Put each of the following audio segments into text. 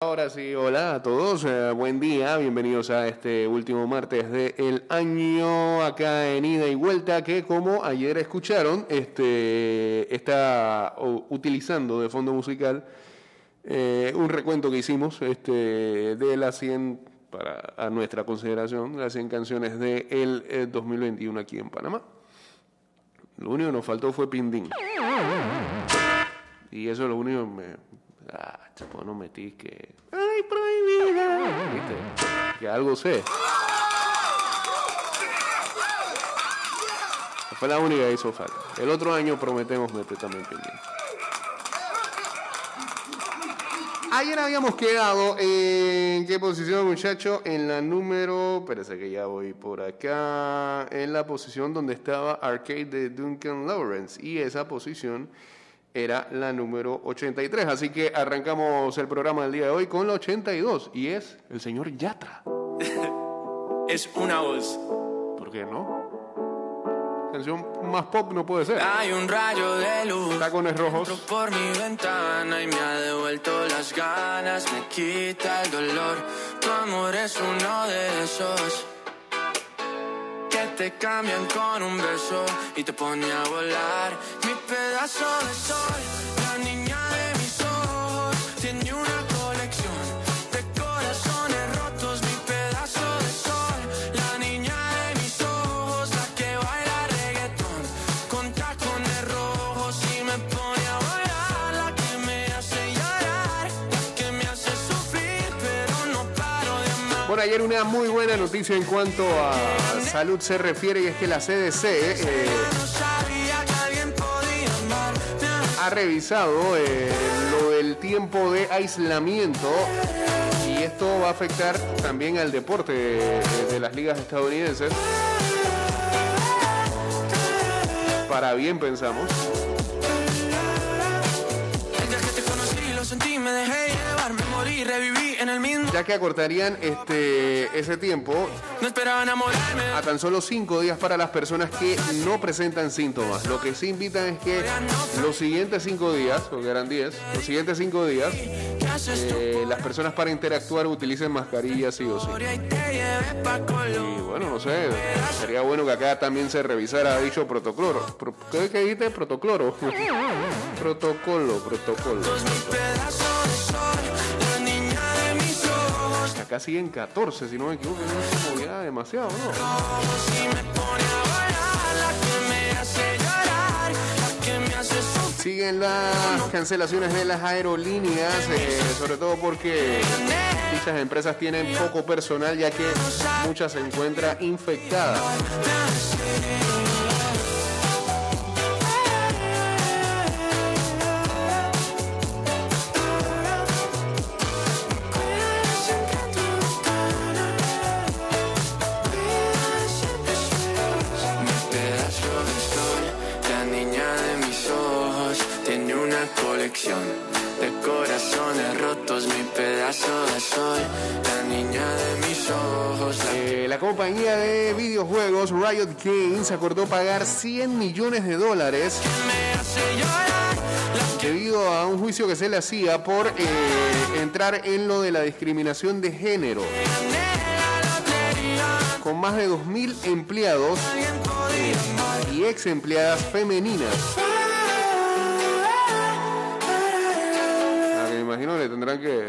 Ahora sí, hola a todos, eh, buen día, bienvenidos a este último martes del año acá en ida y vuelta que como ayer escucharon, este, está utilizando de fondo musical eh, un recuento que hicimos este, de las 100, para a nuestra consideración, las 100 canciones del de 2021 aquí en Panamá. Lo único que nos faltó fue Pindín. Y eso es lo único que me, Ah, chapo, no metís que. ¡Ay, prohibida! ¿Viste? Que algo sé. Fue la única que hizo falta. El otro año prometemos meter también pendiente. Ayer habíamos quedado en qué posición, muchacho, en la número, espérese que ya voy por acá, en la posición donde estaba Arcade de Duncan Lawrence y esa posición era la número 83. Así que arrancamos el programa del día de hoy con la 82 y es el señor Yatra. es una voz. ¿Por qué no? Canción más pop no puede ser. Hay un rayo de luz. Tacones rojos. por mi ventana y me ha devuelto las ganas, me quita el dolor. Tu amor es uno de esos que te cambian con un beso y te pone a volar. Mi pedazo de sol, la niña de mis ojos, tiene una colección de corazones rotos. Mi pedazo de sol, la niña de mis ojos, la que baila reggaetón con tacones rojos y me pone a volar. La que me hace llorar, la que me hace sufrir, pero no paro de amar. Bueno, ayer una muy buena noticia en cuanto a salud se refiere y es que la CDC eh, revisado eh, lo del tiempo de aislamiento y esto va a afectar también al deporte de, de las ligas estadounidenses. Para bien pensamos. En el mismo. ya que acortarían este, ese tiempo No esperaba enamorarme. a tan solo cinco días para las personas que no presentan síntomas. Lo que sí invitan es que los siguientes cinco días, porque eran 10, los siguientes cinco días, eh, las personas para interactuar utilicen mascarillas sí o sí. Y bueno, no sé, sería bueno que acá también se revisara dicho protocolo. Pro- ¿Qué, qué dijiste? Protocolo. protocolo, protocolo. Acá siguen 14, si no me equivoco, no como ya demasiado, ¿no? Siguen las cancelaciones de las aerolíneas, eh, sobre todo porque dichas empresas tienen poco personal ya que muchas se encuentran infectadas. Colección de corazones rotos. Mi pedazo de sol, la niña de mis ojos, la Eh, la compañía de videojuegos Riot Games acordó pagar 100 millones de dólares debido a un juicio que se le hacía por eh, entrar en lo de la discriminación de género. Con más de 2.000 empleados y ex empleadas femeninas. Imagino le tendrán que...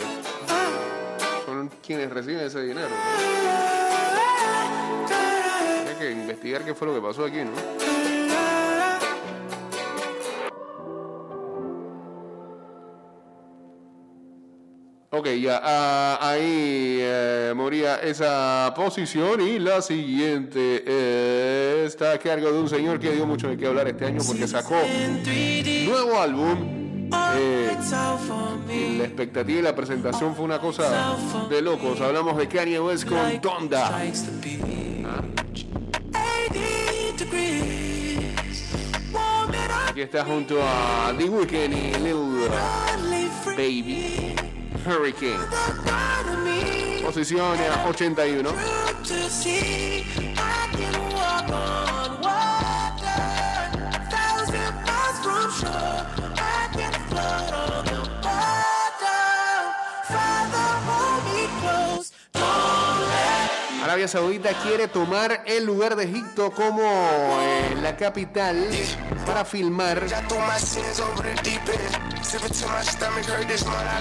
Son quienes reciben ese dinero. Hay que investigar qué fue lo que pasó aquí, ¿no? Ok, ya ah, ahí eh, moría esa posición y la siguiente está a cargo de un señor que dio mucho de qué hablar este año porque sacó nuevo álbum. La expectativa y la presentación fue una cosa de locos. Hablamos de Kanye West con Donda. Aquí está junto a The Weeknd y Lil Baby Hurricane. Posición eh, 81. Arabia Saudita quiere tomar el lugar de Egipto como eh, la capital para filmar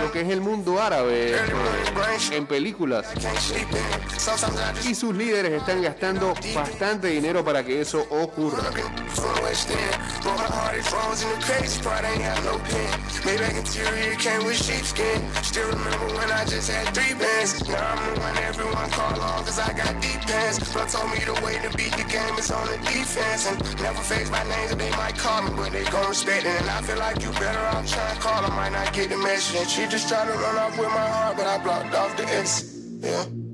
lo que es el mundo árabe eh, en películas. Y sus líderes están gastando bastante dinero para que eso ocurra. call, I might not get the message. She just tried to run off with my heart, but I blocked off the exit. Yeah.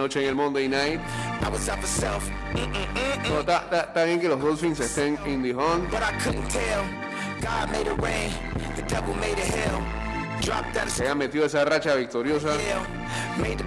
Anoche en el Monday Night. No, está bien que los Dolphins estén in the hunt. Se ha metido esa racha victoriosa.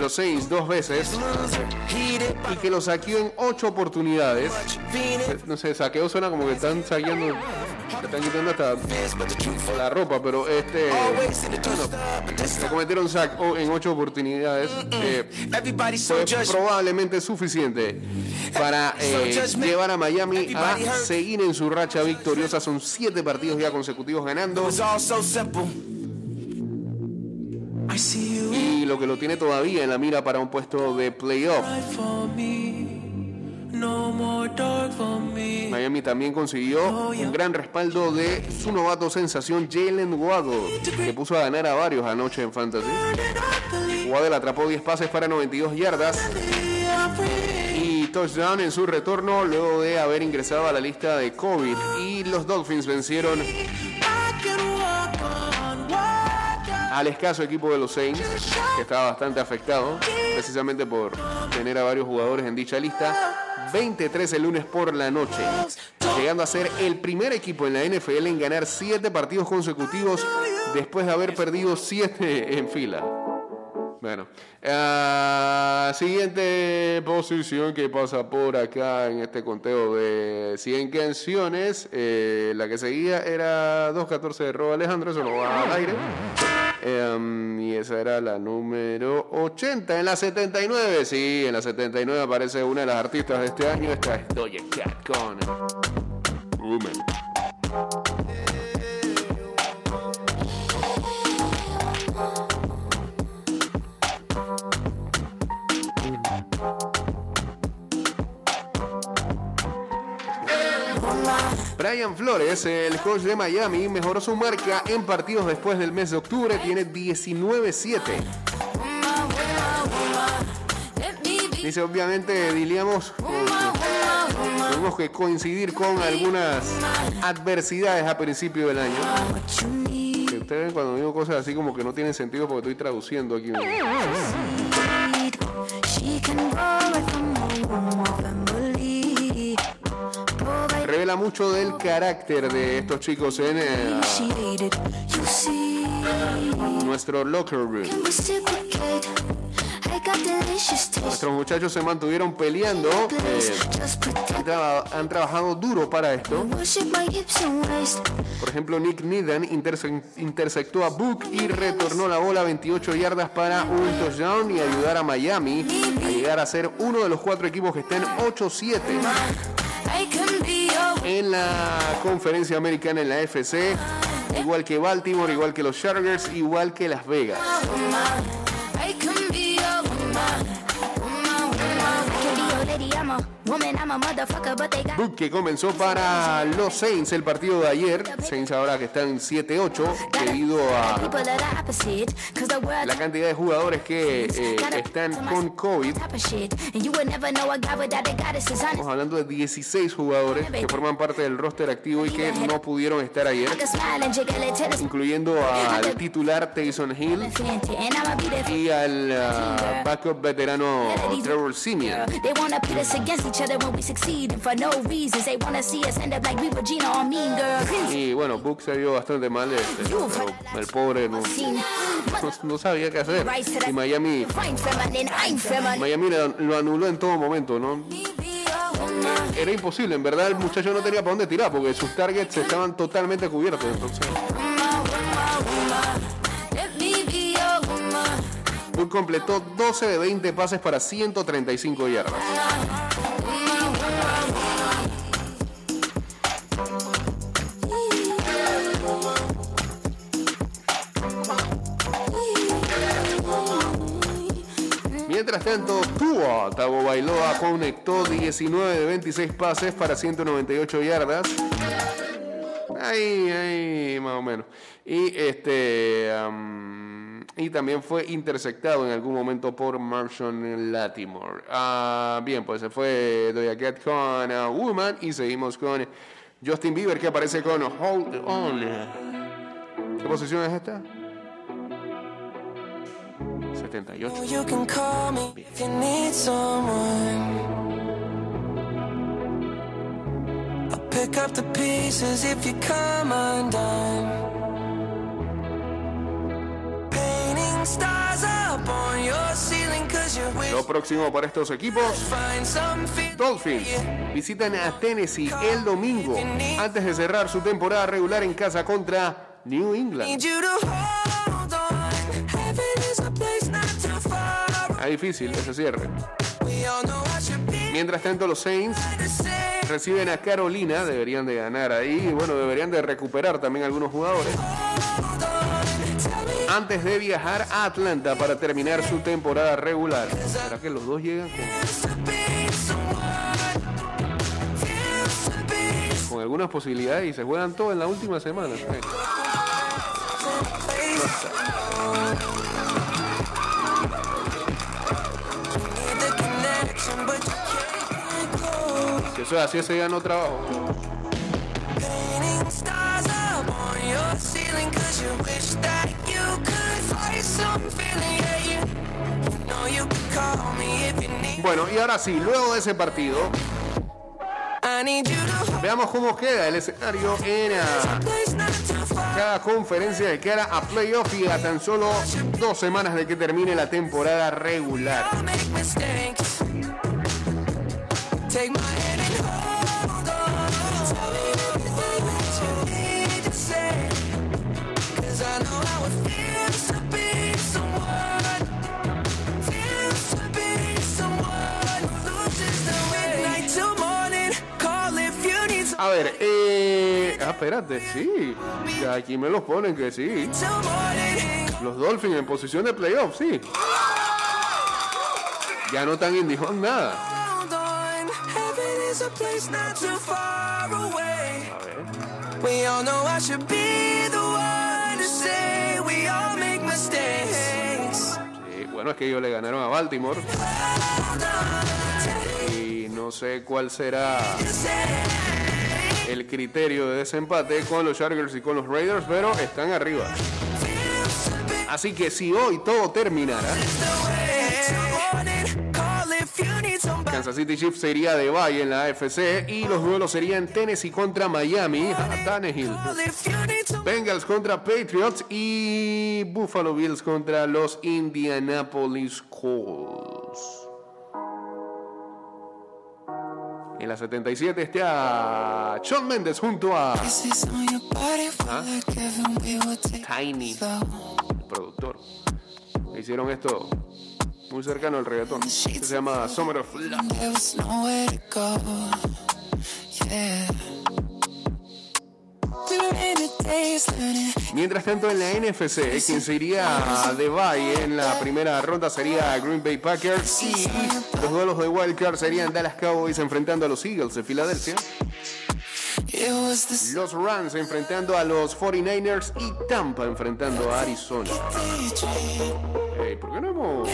los Saints dos veces y que lo saqueó en ocho oportunidades. No sé, saqueo suena como que están saqueando, que están quitando hasta la ropa, pero este se cometieron sack en ocho oportunidades. Eh, fue probablemente suficiente para eh, llevar a Miami a seguir en su racha victoriosa. Son siete partidos ya consecutivos ganando. Lo que lo tiene todavía en la mira para un puesto de playoff. Miami también consiguió un gran respaldo de su novato sensación Jalen Waddle, que puso a ganar a varios anoche en Fantasy. Waddle atrapó 10 pases para 92 yardas y touchdown en su retorno luego de haber ingresado a la lista de COVID. Y los Dolphins vencieron al escaso equipo de los Saints, que estaba bastante afectado, precisamente por tener a varios jugadores en dicha lista. 23 el lunes por la noche, llegando a ser el primer equipo en la NFL en ganar 7 partidos consecutivos después de haber perdido 7 en fila. Bueno, uh, siguiente posición que pasa por acá en este conteo de 100 canciones. Eh, la que seguía era 2.14 de Robo Alejandro, eso lo va al aire. Em, y esa era la número 80. En la 79, sí, en la 79 aparece una de las artistas de este año. Esta es Doja Cat con Woman. Brian Flores, el coach de Miami, mejoró su marca en partidos después del mes de octubre, tiene 19-7. Dice, obviamente, diríamos, tenemos que coincidir con algunas adversidades a principio del año. Que ustedes cuando digo cosas así como que no tienen sentido porque estoy traduciendo aquí revela mucho del carácter de estos chicos en eh, nuestro locker room. Nuestros muchachos se mantuvieron peleando, eh, han, trabajado duro para esto. Por ejemplo, Nick Needham interceptó a Book y retornó la bola 28 yardas para un touchdown y ayudar a Miami a llegar a ser uno de los cuatro equipos que estén 8-7 en la conferencia americana en la FC igual que Baltimore, igual que los Chargers, igual que Las Vegas. Book que comenzó para los Saints el partido de ayer. Saints ahora que están 7-8 debido a la cantidad de jugadores que eh, están con COVID. Estamos hablando de 16 jugadores que forman parte del roster activo y que no pudieron estar ayer, incluyendo al titular Taysom Hill y al ah, backup veterano Trevor Simeon. They wanna pit us against each other when we succeed, and for no reasons. They wanna see us end up like we were Gina or Mean Girl. Y bueno, Book se vio bastante mal, este, pero el pobre no, no- no sabía qué hacer. Y Miami. Miami lo anuló en todo momento, ¿no? Era imposible, en verdad el muchacho no tenía para dónde tirar porque sus targets estaban totalmente cubiertos. Entonces. Book completó 12 de 20 pases para 135 yardas. Mientras tanto, Tua Tagovailoa conectó 19 de 26 pases para 198 yardas. Ahí, ahí, más o menos. Y este y también fue interceptado en algún momento por Marshall Latimore. Ah, bien, pues se fue Doja Cat con ah, Woman y seguimos con Justin Bieber que aparece con Hold On. ¿Qué posición es esta? 78. You can call me if you need someone. I'll pick up the pieces if you come undone. Painting stars up on your ceiling cause you wish Lo próximo para estos equipos. Dolphins visitan a Tennessee el domingo antes de cerrar su temporada regular en casa contra New England. Difícil ese cierre. Mientras tanto, los Saints reciben a Carolina, deberían de ganar ahí y bueno, deberían de recuperar también algunos jugadores antes de viajar a Atlanta para terminar su temporada regular. ¿Será que los dos llegan con, algunas posibilidades y se juegan todo en la última semana? You can call me if you need. Bueno, y ahora sí, luego de ese partido, veamos cómo queda el escenario en cada conferencia de cara a playoff y a tan solo dos semanas de que termine la temporada regular. Take my hand A ver, eh... Ah, espérate, sí. Aquí me los ponen que sí. Los Dolphins en posición de playoff, sí. Ya no están en Dijon nada. a ver. Sí, bueno, es que ellos le ganaron a Baltimore. Y no sé cuál será el criterio de desempate con los Chargers y con los Raiders, pero están arriba. Así que si hoy todo terminara. Kansas City Chiefs se iría de bye en la AFC y los duelos serían Tennessee contra Miami, Tannehill. Bengals contra Patriots y Buffalo Bills contra los Indianapolis Colts. En la 77 está Shawn Mendes junto a take Tiny, el productor. Hicieron esto muy cercano al reggaetón. que Se llama Summer of Love. Mientras tanto, en la NFC, quien se iría de bye en la primera ronda sería Green Bay Packers y los duelos de Wildcard serían Dallas Cowboys enfrentando a los Eagles de Filadelfia, los Rams enfrentando a los 49ers y Tampa enfrentando a Arizona. daydream. Ey, ¿Por qué no hemos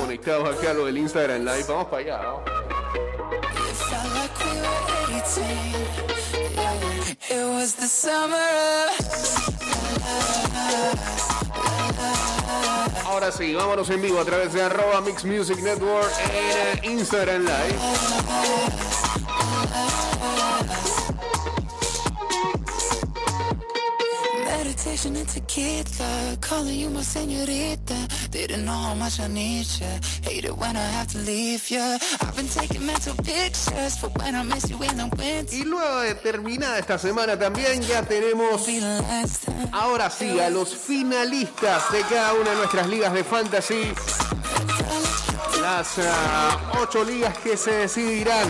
conectado acá lo del Instagram Live? Vamos para allá. ¿no? Ahora sí, vámonos en vivo a través de arroba Mix Music Network en Instagram Live. meditation and tequila. Calling you my señorita. Didn't know how much I need you. Hate it when I have to leave you. I've been taking mental pictures for when I miss you in the winter. Y luego de terminada esta semana también ya tenemos ahora sí a los finalistas de cada una de nuestras ligas de fantasy. Las ah, ocho ligas que se decidirán.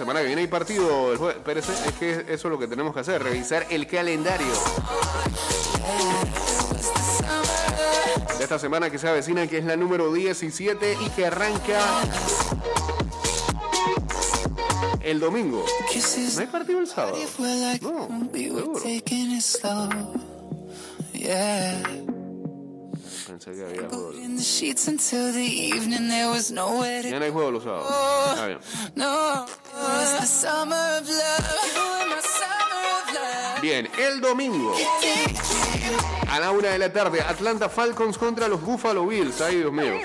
Semana que viene hay partido el jueves. Espérese, es que eso es lo que tenemos que hacer, revisar el calendario. De esta semana que se avecina, que es la número 17 y que arranca el domingo. ¿No hay partido el sábado? No, seguro. Pensé que había juego. In the sheets until the evening, there was nowhere to Ya no hay juego los sábados. Está bien. No, it was the summer of love. You were my summer of love. Bien, el domingo a la una de la tarde, Atlanta Falcons contra los Buffalo Bills. Ay, Dios mío.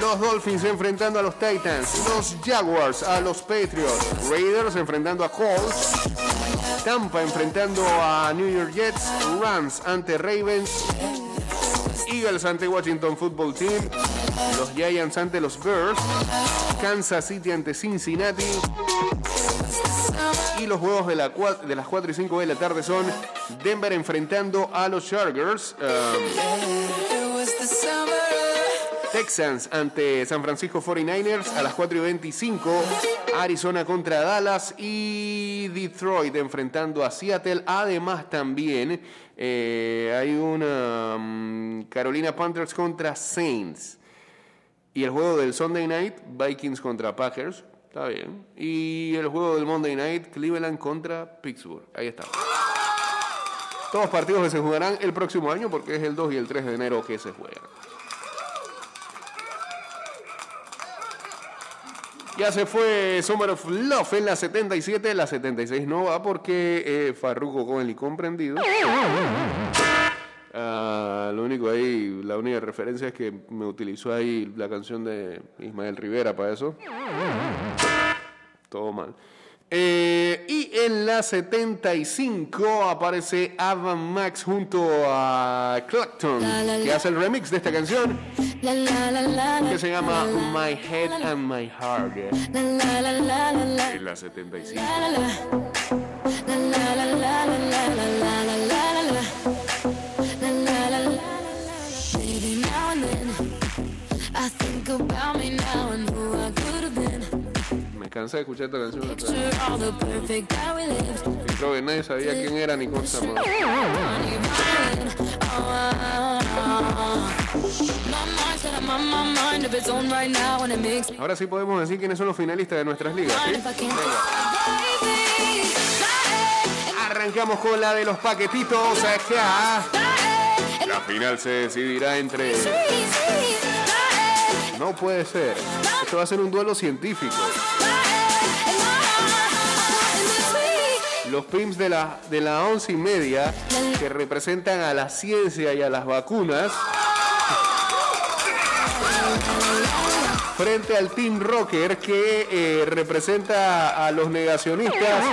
Los Dolphins enfrentando a los Titans. Los Jaguars a los Patriots. Raiders enfrentando a Colts. Tampa enfrentando a New York Jets. Rams ante Ravens. Eagles ante Washington Football Team. Los Giants ante los Bears. Kansas City ante Cincinnati. Y los juegos de, la cua- de las 4 y 5 de la tarde son Denver enfrentando a los Chargers. um, Texans ante San Francisco 49ers a las 4 y 25. Arizona contra Dallas y Detroit enfrentando a Seattle. Además también eh, hay una mm, Carolina Panthers contra Saints. Y el juego del Sunday Night, Vikings contra Packers. Está bien. Y el juego del Monday Night, Cleveland contra Pittsburgh. Ahí está. Todos partidos que se jugarán el próximo año porque es el 2 y el 3 de enero que se juegan. Ya se fue Summer of Love en la 77, la 76 no va porque eh, Farruko con el incomprendido. Ah, lo único ahí, la única referencia es que me utilizó ahí la canción de Ismael Rivera para eso. Todo mal. Eh, 75 aparece Avan Max junto a Clacton, que hace el remix de esta canción que se llama My Head and My Heart. En la 75. cansé escuchar esta canción. Y creo que nadie sabía quién era ni cómo se. Ahora sí podemos decir quiénes son los finalistas de nuestras ligas. Arrancamos con la de los paquetitos. Ah. La final se decidirá entre. No puede ser. Esto va a ser un duelo científico. Los PIMS de la, de la once y media, que representan a la ciencia y a las vacunas, frente al Team Rocker, que eh, representa a los negacionistas,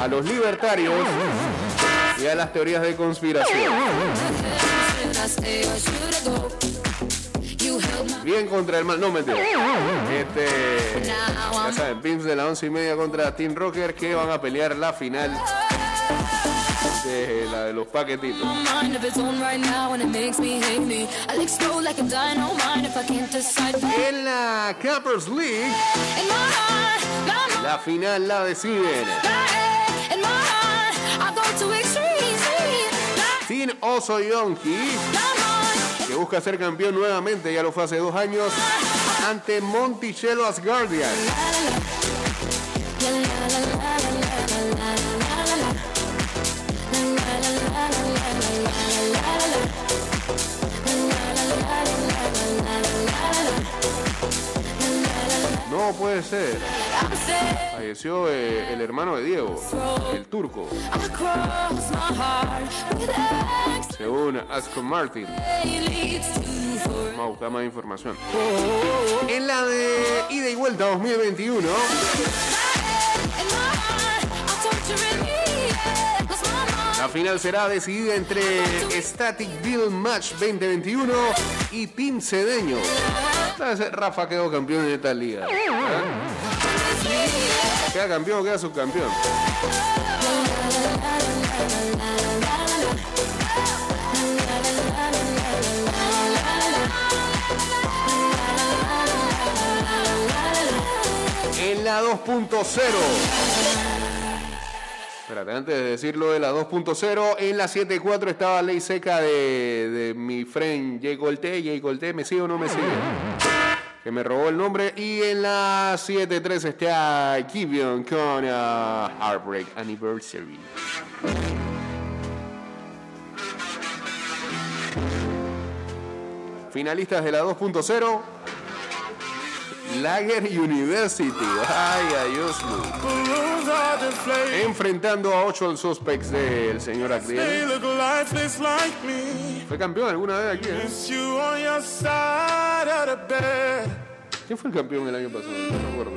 a los libertarios y a las teorías de conspiración bien contra el mal. No, me mentira. Este, ya saben, Pimps de la once y media contra Team Rocker que van a pelear la final de la de los paquetitos. En la Cappers League, la final la deciden. Team Oso Yonki busca ser campeón nuevamente, ya lo fue hace dos años, ante Monticello Asgardian. No puede ser. Falleció eh, el hermano de Diego, el turco, según Aston Martin. Vamos a buscar más información. En la de ida y vuelta 2021, la final será decidida entre Static Build Match 2021 y Team Cedeño. Entonces, Rafa quedó campeón en esta liga. ¿verdad? Queda campeón o queda subcampeón. En la 2.0. Espérate, antes de decirlo de la 2.0, en la 7.4 estaba ley seca de, mi friend Jay Golte. Jay Golte, ¿me sigue o no me sigue? Que me robó el nombre. Y en la 7.3 está Gibeon con ah, Heartbreak Anniversary. Finalistas de la 2.0. Lager University. Ay, Ayoslu. Enfrentando a 8 suspects del señor Agriel. Fue campeón alguna vez aquí. ¿eh? ¿Quién fue el campeón el año pasado? No me acuerdo.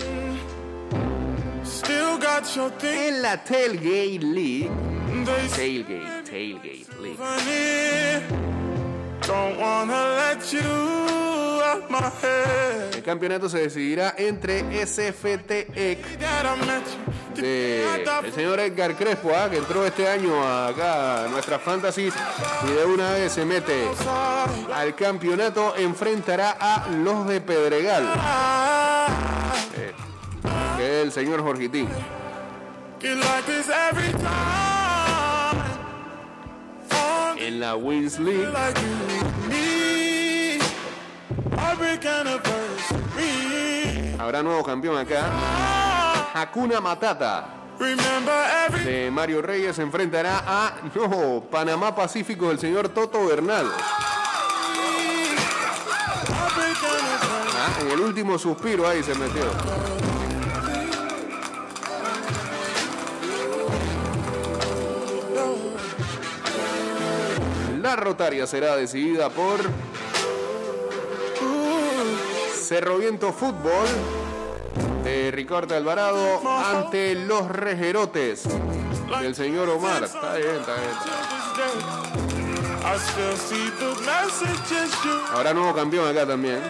En la Tailgate League. Tailgate, Tailgate League. El campeonato se decidirá entre SFTEC el señor Edgar Crespo, ah, que entró este año acá a nuestras fantasies y de una vez se mete al campeonato. Enfrentará a los de Pedregal, I que es el señor Jorgitín. En la Wins League habrá nuevo campeón acá. Hakuna Matata. De Mario Reyes se enfrentará a no, Panamá Pacífico del señor Toto Bernal. Ah, en el último suspiro ahí se metió. La rotaria será decidida por Cerro Viento Fútbol de Ricardo Alvarado ante los Rejerotes del señor Omar. Está bien, está bien. está bien. Habrá nuevo campeón acá también.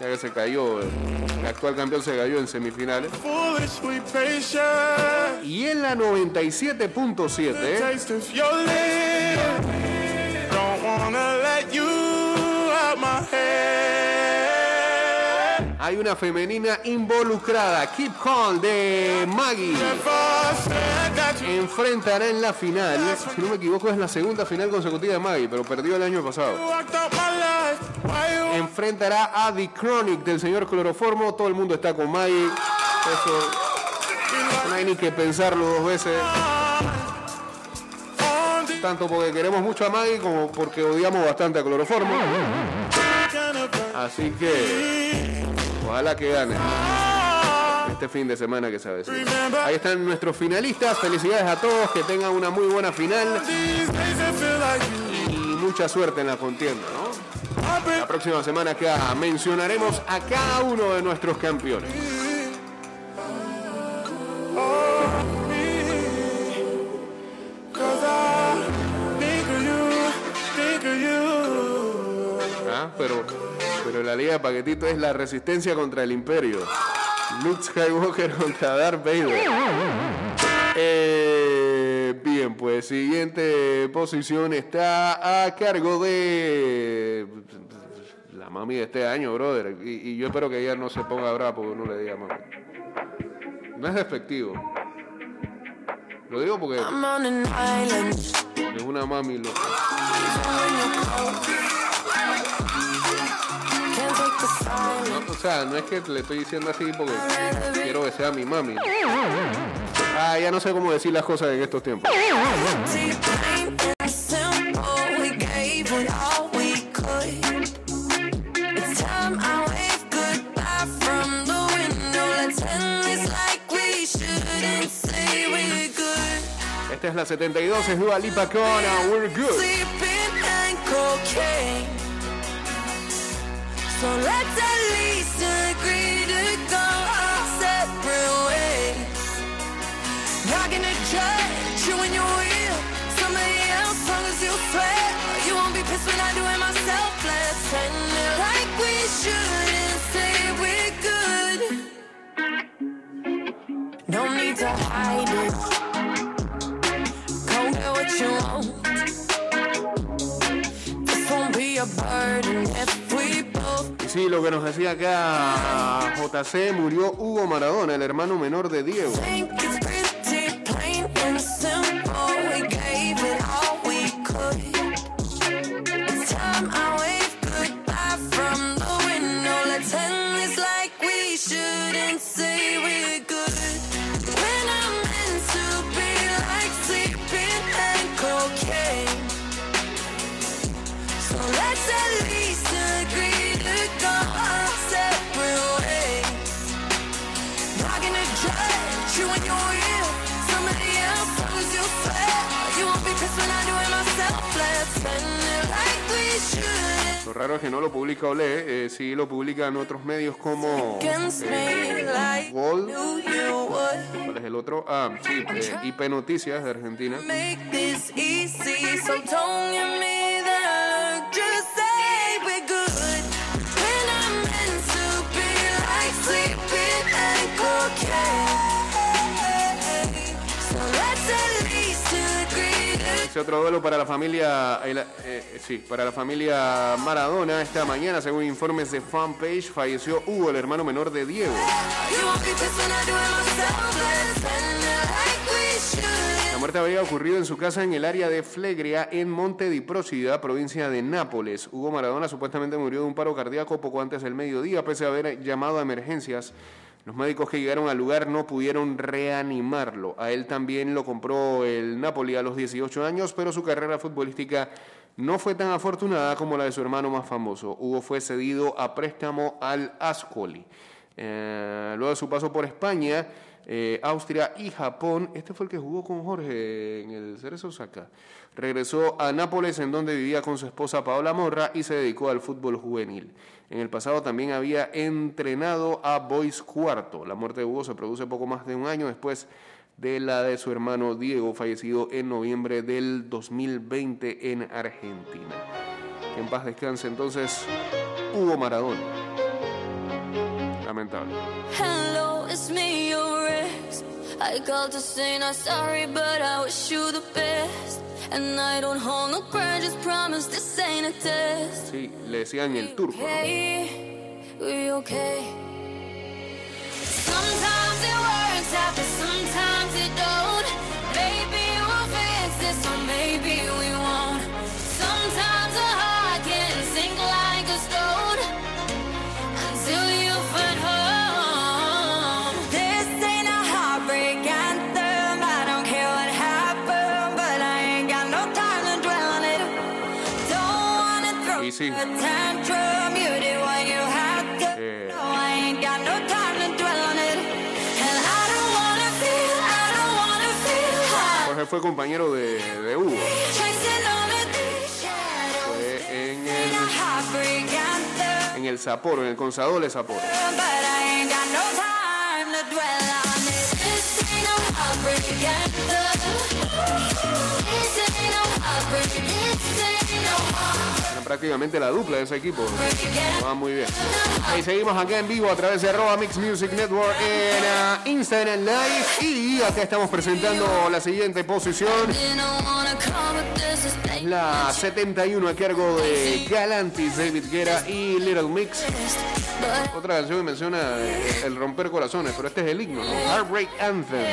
Ya que se cayó, el actual campeón se cayó en semifinales. Y en la 97.7 hay una femenina involucrada. Keep Calm de Maggie. Enfrentará en la final, si no me equivoco es la segunda final consecutiva de Maggie, pero perdió el año pasado. Enfrentará a The Chronic del señor Cloroformo. Todo el mundo está con Maggie. Eso no hay ni que pensarlo dos veces. Tanto porque queremos mucho a Maggie como porque odiamos bastante a Cloroformo. Así que ojalá que gane este fin de semana que avecina. Ahí están nuestros finalistas. Felicidades a todos. Que tengan una muy buena final y mucha suerte en la contienda. La próxima semana acá mencionaremos a cada uno de nuestros campeones. De paquetito es la resistencia contra el imperio. Luke Skywalker contra Darth Vader. Eh, bien. Pues siguiente posición está a cargo de la mami de este año, brother. Y, y yo espero que ella no se ponga brava porque uno le diga mami. No es despectivo. Lo digo porque es una mami. Lo... o sea, no es que le estoy diciendo así porque quiero que sea mi mami. Ah, ya no sé cómo decir las cosas en estos tiempos. Esta es la 72, es Dua Lipa con We're Good. So let's at least agree to go our separate ways. Not gonna judge you when you will. Somebody else, long as you swear. You won't be pissed when I do it myself. Let's end it like we should and say we're good. No need to hide it. Go get what you want. This won't be a burden if sí, lo que nos decía acá JC, murió Hugo Maradona, el hermano menor de Diego. You when you're real. Somebody else, long as you swear. You won't be pissed when I do it myself. Let's end it like we should. Lo raro es que no lo publica Olé, eh, sí lo publican otros medios como eh. ¿Cuál es el otro? Ah, sí, eh, IP Noticias de Argentina. Make this easy, so don't Ese otro duelo para la familia, eh, sí, para la familia Maradona. Esta mañana, según informes de fanpage, falleció Hugo, el hermano menor de Diego. La muerte habría ocurrido en su casa en el área de Flegria, en Monte di Procida, provincia de Nápoles. Hugo Maradona supuestamente murió de un paro cardíaco poco antes del mediodía, pese a haber llamado a emergencias. Los médicos que llegaron al lugar no pudieron reanimarlo. A él también lo compró el Napoli a los 18 años, pero su carrera futbolística no fue tan afortunada como la de su hermano más famoso. Hugo fue cedido a préstamo al Ascoli. Eh, luego de su paso por España, eh, Austria y Japón, este fue el que jugó con Jorge en el Cerezo Osaka. Regresó a Nápoles, en donde vivía con su esposa Paola Morra y se dedicó al fútbol juvenil. En el pasado también había entrenado a Boys Cuarto. La muerte de Hugo se produce poco más de un año después de la de su hermano Diego, fallecido en noviembre del 2020 en Argentina. En paz descanse entonces Hugo Maradona. Lamentable. Hello, it's me, your. I called to say not sorry, but I wish you the best. And I don't hold no grudges, promise this ain't a test. Sí, le decían el turco. ¿no? Okay, we okay. Sometimes it works out, but sometimes it don't. Feel high. Jorge fue compañero de, de Hugo. Fue en el, en el Sapporo, en el Consadole Sapporo. Prácticamente la dupla de ese equipo. Va muy bien. Y seguimos acá en vivo a través de arroba Mix Music Network en ah, Instagram Live. Y acá estamos presentando la siguiente posición. La 71 a cargo de Galantis, David Guerra y Little Mix. Otra canción que menciona eh, el romper corazones, pero este es el himno, ¿no? Heartbreak Anthem.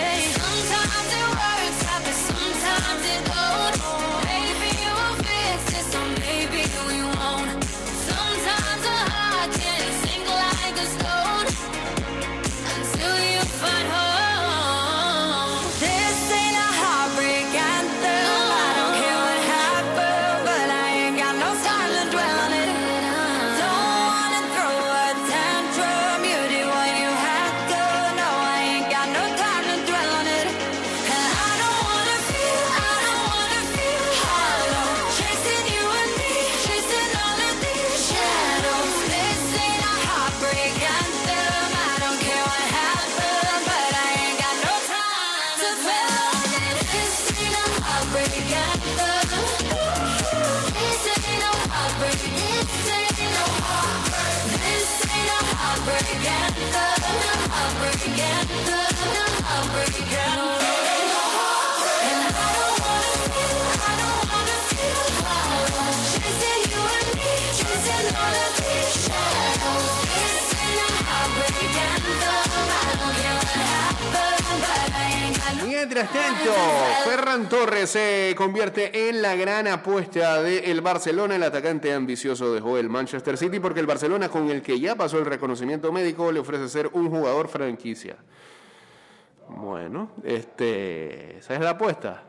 Mientras Ferran Torres se convierte en la gran apuesta del Barcelona. El atacante ambicioso dejó el Manchester City porque el Barcelona, con el que ya pasó el reconocimiento médico, le ofrece ser un jugador franquicia. Bueno, este, esa es la apuesta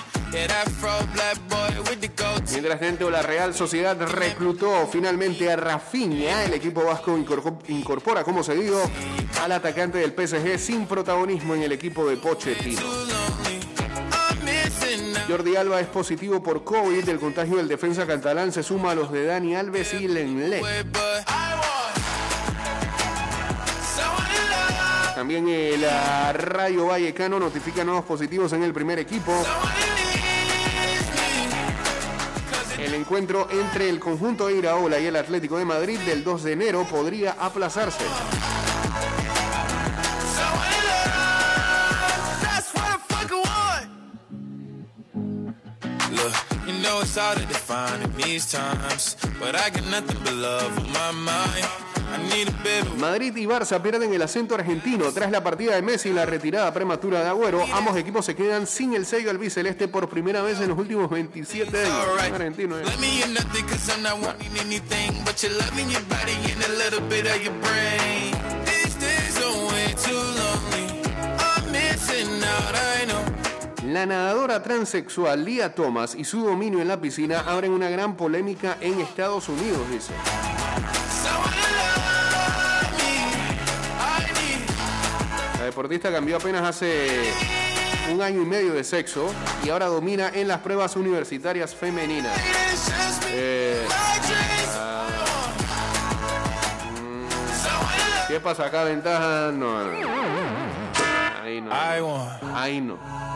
Mientras tanto, la Real Sociedad reclutó finalmente a Rafinha. El equipo vasco incorpor- incorpora como seguido al atacante del PSG sin protagonismo en el equipo de Pochettino. Jordi Alba es positivo por COVID. El contagio del defensa catalán se suma a los de Dani Alves y love, También el ah, Rayo Vallecano notifica nuevos positivos en el primer equipo. Encuentro entre el conjunto de Iraola y el Atlético de Madrid del 2 de enero podría aplazarse. Hard to define in these times, but I got nothing but love on my mind. I need a bit of Madrid y Barça pierden el acento argentino tras la partida de Messi y la retirada prematura de Agüero. Ambos equipos se quedan sin el sello albiceleste por primera vez en los últimos 27 años. Argentino, eh. La nadadora transexual Lia Thomas y su dominio en la piscina abren una gran polémica en Estados Unidos, dice. La deportista cambió apenas hace un año y medio de sexo y ahora domina en las pruebas universitarias femeninas. Eh, to love ¿Qué pasa acá? Ventaja? No, no. Ahí no. Ahí no.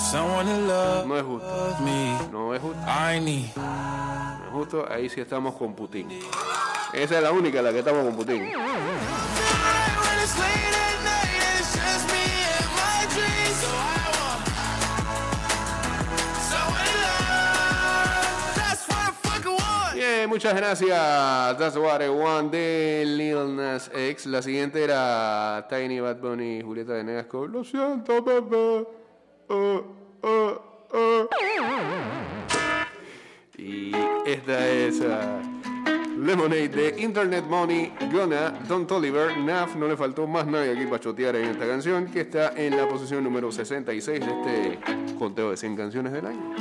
Someone to love No es justo. me. No es justo. I need. No es justo. Ahí sí estamos con Putin. Esa es la única la que estamos con Putin. Bien, muchas gracias. That's what I want de Lil Nas X. La siguiente era Tiny Bad Bunny y Julieta Venegas con Lo siento, bebé. Y esta es ah, Lemonade de Internet Money, Gonna, Don Toliver, Naf. No le faltó más nadie aquí para chotear en esta canción, que está en la posición número 66 de este conteo de 100 canciones del año.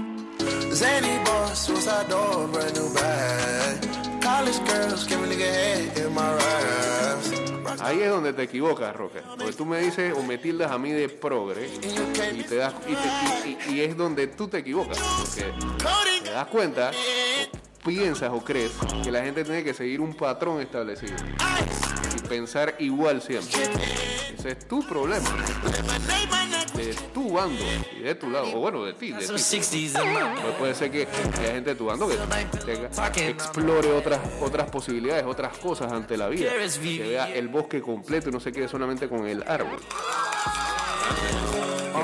Ahí es donde te equivocas, Roca. Porque tú me dices o me tildas a mí de progre y, te das, y, es donde tú te equivocas. Porque te das cuenta, o piensas o crees que la gente tiene que seguir un patrón establecido pensar igual siempre. Ese es tu problema. De tu bando y de tu lado. O bueno, de ti, de ti. 60s in my No puede ser que haya gente de tu bando que, tenga- que explore otras, otras posibilidades, otras cosas ante la vida. Que vea el bosque completo y no se quede solamente con el árbol.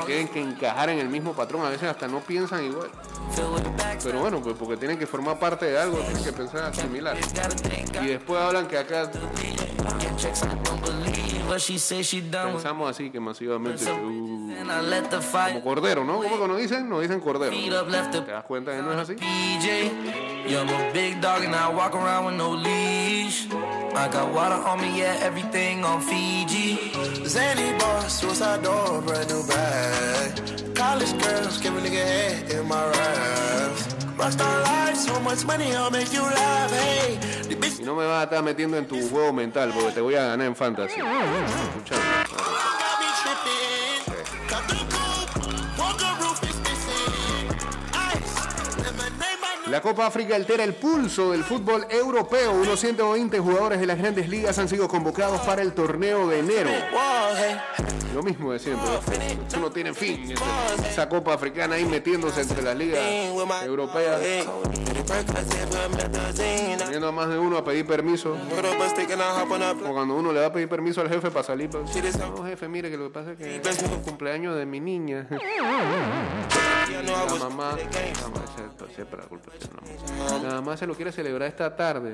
Que tienen que encajar en el mismo patrón, a veces hasta no piensan igual. Pero bueno, pues porque tienen que formar parte de algo, tienen que pensar similar. Y después hablan que acá I get checks, I don't believe what she say she done with. pensamos así que masivamente, uh, como cordero, ¿no? ¿Cómo que nos dicen? Nos dicen cordero. the ¿Te das cuenta que no es así? I no got water on me, yeah, everything on Fiji. Zany boss, suicide door, brand new bag. College girls give a nigga head in my raps. Rockstar life, so much money, I'll make you laugh. Hey, Y no me vas a estar metiendo en tu juego mental porque te voy a ganar en fantasy. La Copa África altera el pulso del fútbol europeo. Unos 120 jugadores de las grandes ligas han sido convocados para el torneo de enero. Lo mismo de siempre. Eso tiene fin. Esa Copa Africana ahí metiéndose entre las ligas europeas. Poniendo a más de uno a pedir permiso. O cuando uno le va a pedir permiso al jefe para salir. pues, no, jefe, mire que lo que pasa es que es el cumpleaños de mi niña. La mamá, la mamá, se- siempre la mamá. La mamá se lo quiere celebrar esta tarde.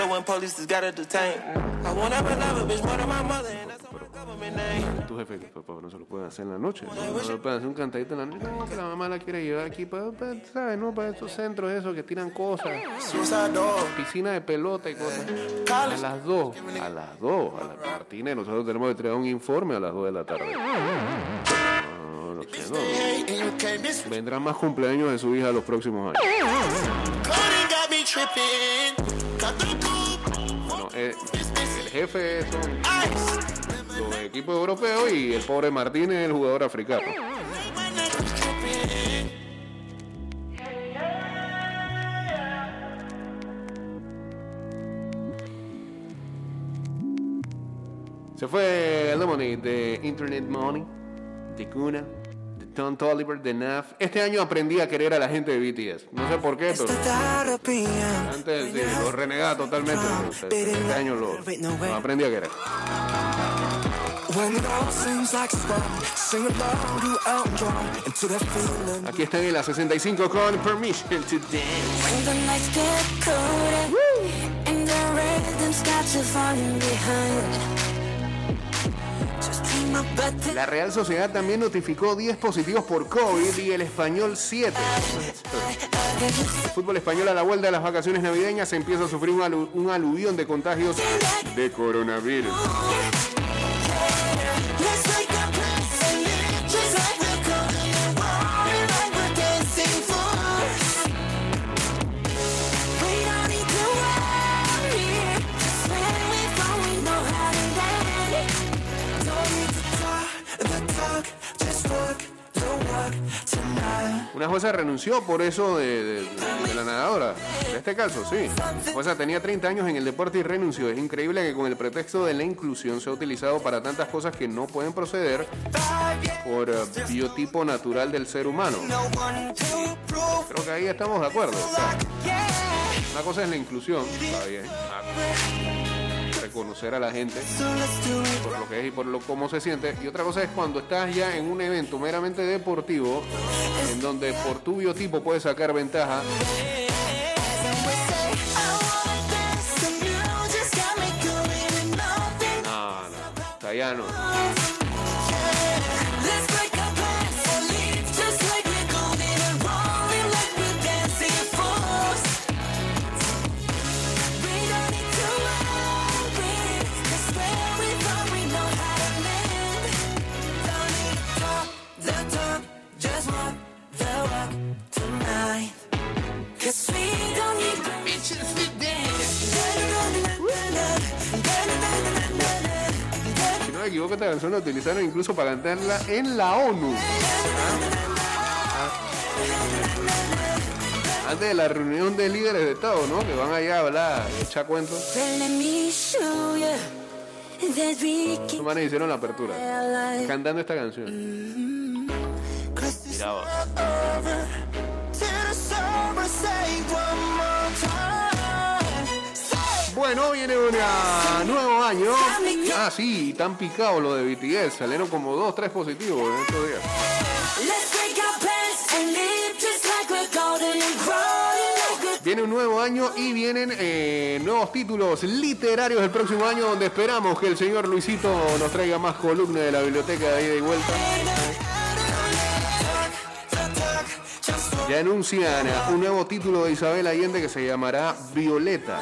the one police just got to detain. I won't ever love a bitch more than my mother, and that's on my government name. Tu jefe, que papá, no se lo pueden hacer en la noche. No, no le pueden hacer un cantadito en la noche. No, que la mamá la quiere llevar aquí para, para, ¿sabes? No, para estos centros esos que tiran cosas. Piscina de pelota y cosas. A las 2. A las 2. A la Martínez, nosotros tenemos que entregar un informe a las 2 de la tarde. No, sé, no. Vendrán más cumpleaños de su hija los próximos años. Bueno, eh, el jefe son los equipos europeos y el pobre Martínez, el jugador africano. Se fue el Lemonade de Internet Money, de Kuna, Tom Tolliver, de Naf. Este año aprendí a querer a la gente de BTS. No sé por qué, pero antes sí, los renegaba totalmente. pero Este año lo, lo aprendí a querer. Aquí están en la 65 con Permission to Dance. La Real Sociedad también notificó 10 positivos por COVID y el español 7. El fútbol español a la vuelta de las vacaciones navideñas empieza a sufrir un, alu- un aluvión de contagios de coronavirus. Una jueza renunció por eso de, la nadadora. En este caso, sí. La jueza tenía 30 años en el deporte y renunció. Es increíble que con el pretexto de la inclusión se ha utilizado para tantas cosas que no pueden proceder por eh, biotipo natural del ser humano. Creo que ahí estamos de acuerdo. O una cosa es la inclusión, está bien. Reconocer a la gente por lo que es y por lo cómo se siente. Y otra cosa es cuando estás ya en un evento meramente deportivo, en donde por tu biotipo puedes sacar ventaja. You just esta canción la utilizaron incluso para cantarla en la ONU. Antes de la reunión de líderes de Estado, ¿no? Que van allá a hablar y echar cuentos. Los manes hicieron la apertura. Cantando esta canción. Mira Bueno, viene un nuevo año. Ah, sí, tan picado lo de BTS. Salieron como dos, tres positivos en estos días. Viene un nuevo año y vienen eh, nuevos títulos literarios el próximo año donde esperamos que el señor Luisito nos traiga más columnas de la biblioteca de ida y vuelta. Ya anuncian un nuevo título de Isabel Allende que se llamará Violeta.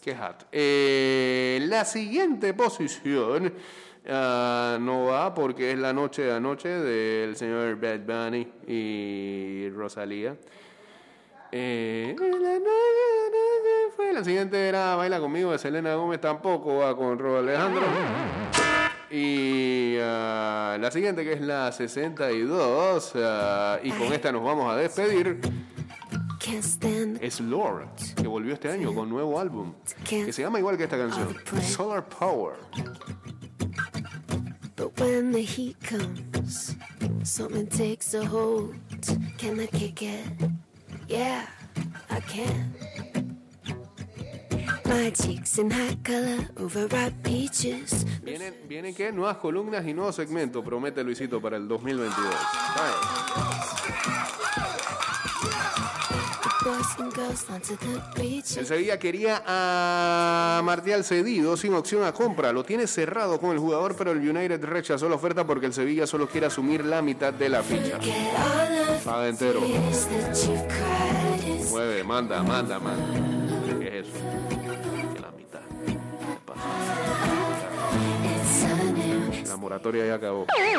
Qué hat. Eh, la siguiente posición ah, no va porque es la noche de anoche del señor Bad Bunny y Rosalía. Eh, la siguiente era Baila conmigo de Selena Gómez, tampoco va con Rob Alejandro. Y ah, la siguiente que es la 62, ah, y con esta nos vamos a despedir, es Lord, que volvió este año con nuevo álbum, que se llama igual que esta canción, Solar Power. But when the heat comes, something takes a hold. Can I kick it? Yeah, I can. My cheeks in hot color, overripe peaches. Vienen, vienen ¿qué? Nuevas columnas y nuevos segmentos, promete Luisito para el 2022. Vaya. Boys and girls onto the beach. El Sevilla quería a Martial cedido sin opción a compra. Lo tiene cerrado con el jugador, pero el United rechazó la oferta porque el Sevilla solo quiere asumir la mitad de la ficha. Paga entero. Mueve, manda, manda, manda. La moratoria ya acabó. eh,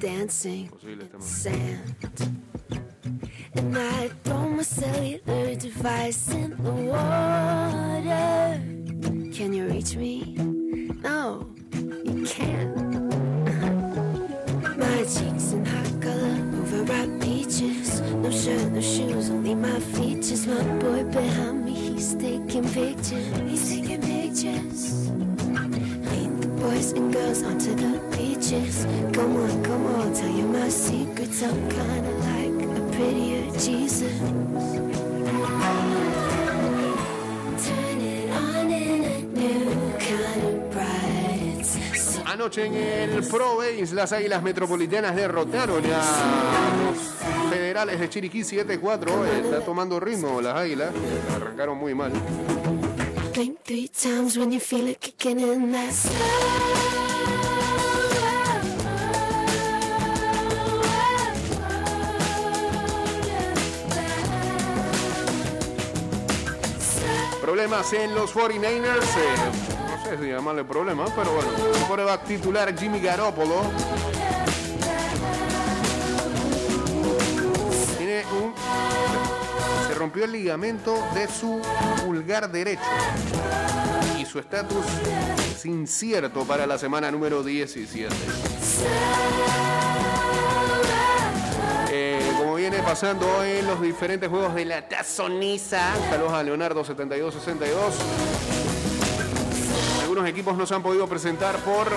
dancing este sand. And I throw my cellular device in the water. Can you reach me? No, you can't. My color, overripe peaches. No shirt, no shoes, only my features. My boy behind me, he's taking pictures. He's taking pictures. Lead the boys and girls onto the beaches. Come on, come on, tell you my secrets. I'm kinda like a prettier Jesus. Anoche en el Pro Base, las Águilas Metropolitanas derrotaron a los Federales de Chiriquí 7-4. Eh, Está tomando ritmo las Águilas. Arrancaron muy mal. Problemas en los 49ers. eh, no sé si llamarle problemas, pero bueno. Quarterback titular Jimmy Garoppolo. Tiene un. Se rompió el ligamento de su pulgar derecho. Y su estatus es incierto para la semana número 17. Eh, como viene pasando en los diferentes juegos de la tazoniza. Saludos a Leonardo 7262. Algunos equipos no se han podido presentar por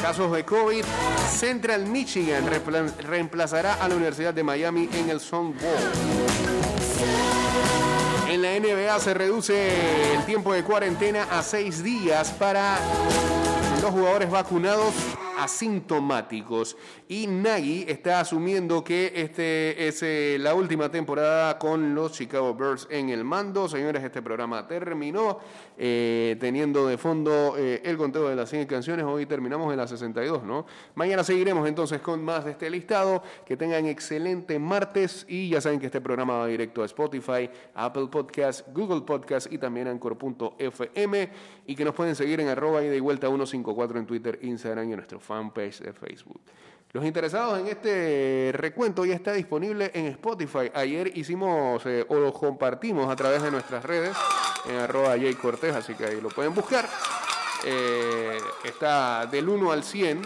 casos de COVID. Central Michigan reempla- reemplazará a la Universidad de Miami en el Sun Bowl. En la NBA se reduce el tiempo de cuarentena a seis días para los jugadores vacunados asintomáticos. Y Nagy está asumiendo que este es eh, la última temporada con los Chicago Bears en el mando. Señores, este programa terminó eh, teniendo de fondo eh, el conteo de las 100 canciones. Hoy terminamos en la 62, ¿no? Mañana seguiremos entonces con más de este listado. Que tengan excelente martes y ya saben que este programa va directo a Spotify, Apple Podcast, Google Podcast y también Anchor.fm y que nos pueden seguir en arroba y vuelta 154 en Twitter, Instagram y en nuestro fanpage de Facebook. Los interesados en este recuento ya está disponible en Spotify. Ayer hicimos eh, o lo compartimos a través de nuestras redes en arroba Jay Cortés, así que ahí lo pueden buscar. Eh, está del 1 al 100.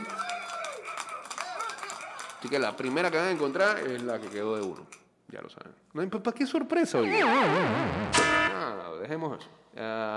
Así que la primera que van a encontrar es la que quedó de 1. Ya lo saben. ¿Para qué sorpresa hoy? Ah, dejemos eso. Ah,